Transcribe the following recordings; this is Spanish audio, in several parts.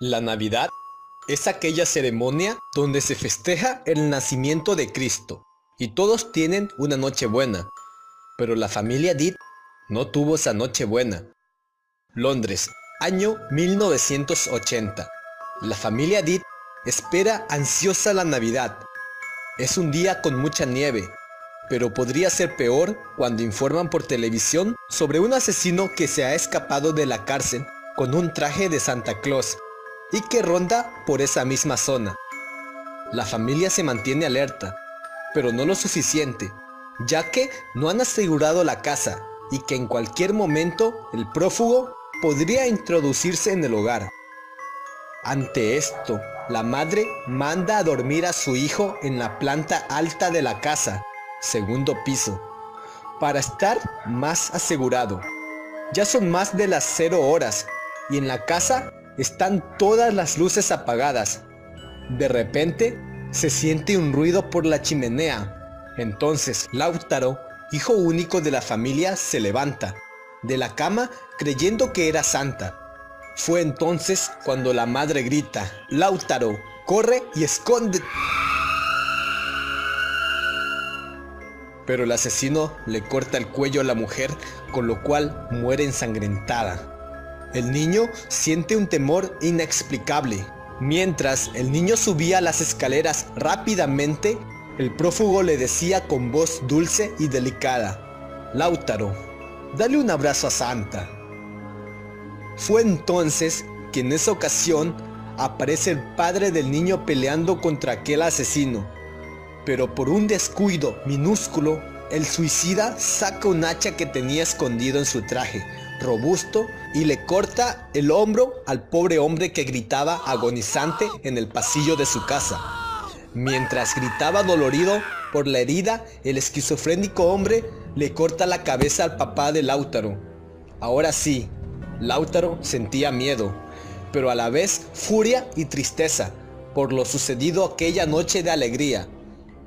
La Navidad es aquella ceremonia donde se festeja el nacimiento de Cristo y todos tienen una noche buena, pero la familia Dit no tuvo esa noche buena. Londres, año 1980. La familia Dit espera ansiosa la Navidad. Es un día con mucha nieve, pero podría ser peor cuando informan por televisión sobre un asesino que se ha escapado de la cárcel con un traje de Santa Claus y que ronda por esa misma zona. La familia se mantiene alerta, pero no lo suficiente, ya que no han asegurado la casa y que en cualquier momento el prófugo podría introducirse en el hogar. Ante esto, la madre manda a dormir a su hijo en la planta alta de la casa, segundo piso, para estar más asegurado. Ya son más de las cero horas y en la casa están todas las luces apagadas. De repente se siente un ruido por la chimenea. Entonces Lautaro, hijo único de la familia, se levanta de la cama creyendo que era Santa. Fue entonces cuando la madre grita, Lautaro, corre y esconde. Pero el asesino le corta el cuello a la mujer, con lo cual muere ensangrentada. El niño siente un temor inexplicable. Mientras el niño subía las escaleras rápidamente, el prófugo le decía con voz dulce y delicada, Lautaro, dale un abrazo a Santa. Fue entonces que en esa ocasión aparece el padre del niño peleando contra aquel asesino. Pero por un descuido minúsculo, el suicida saca un hacha que tenía escondido en su traje, robusto y le corta el hombro al pobre hombre que gritaba agonizante en el pasillo de su casa. Mientras gritaba dolorido por la herida, el esquizofrénico hombre le corta la cabeza al papá de Lautaro. Ahora sí, Lautaro sentía miedo, pero a la vez furia y tristeza por lo sucedido aquella noche de alegría.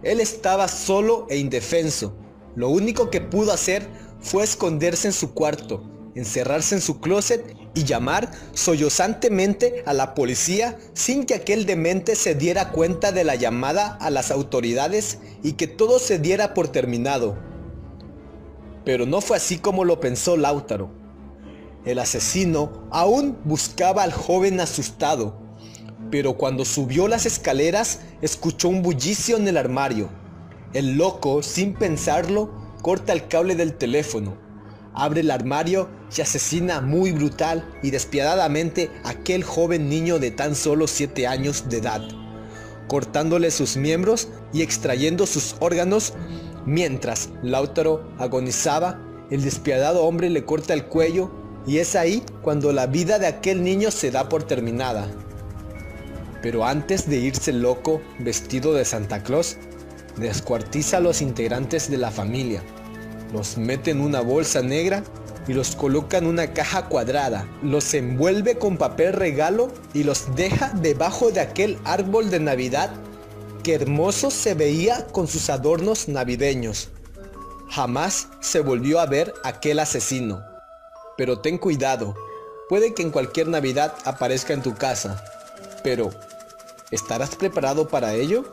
Él estaba solo e indefenso. Lo único que pudo hacer fue esconderse en su cuarto, encerrarse en su closet y llamar sollozantemente a la policía sin que aquel demente se diera cuenta de la llamada a las autoridades y que todo se diera por terminado. Pero no fue así como lo pensó Lautaro. El asesino aún buscaba al joven asustado, pero cuando subió las escaleras escuchó un bullicio en el armario. El loco, sin pensarlo, corta el cable del teléfono abre el armario y asesina muy brutal y despiadadamente a aquel joven niño de tan solo 7 años de edad, cortándole sus miembros y extrayendo sus órganos. Mientras Lautaro agonizaba, el despiadado hombre le corta el cuello y es ahí cuando la vida de aquel niño se da por terminada. Pero antes de irse loco, vestido de Santa Claus, descuartiza a los integrantes de la familia, los mete en una bolsa negra y los coloca en una caja cuadrada, los envuelve con papel regalo y los deja debajo de aquel árbol de Navidad que hermoso se veía con sus adornos navideños. Jamás se volvió a ver aquel asesino. Pero ten cuidado, puede que en cualquier Navidad aparezca en tu casa. Pero, ¿estarás preparado para ello?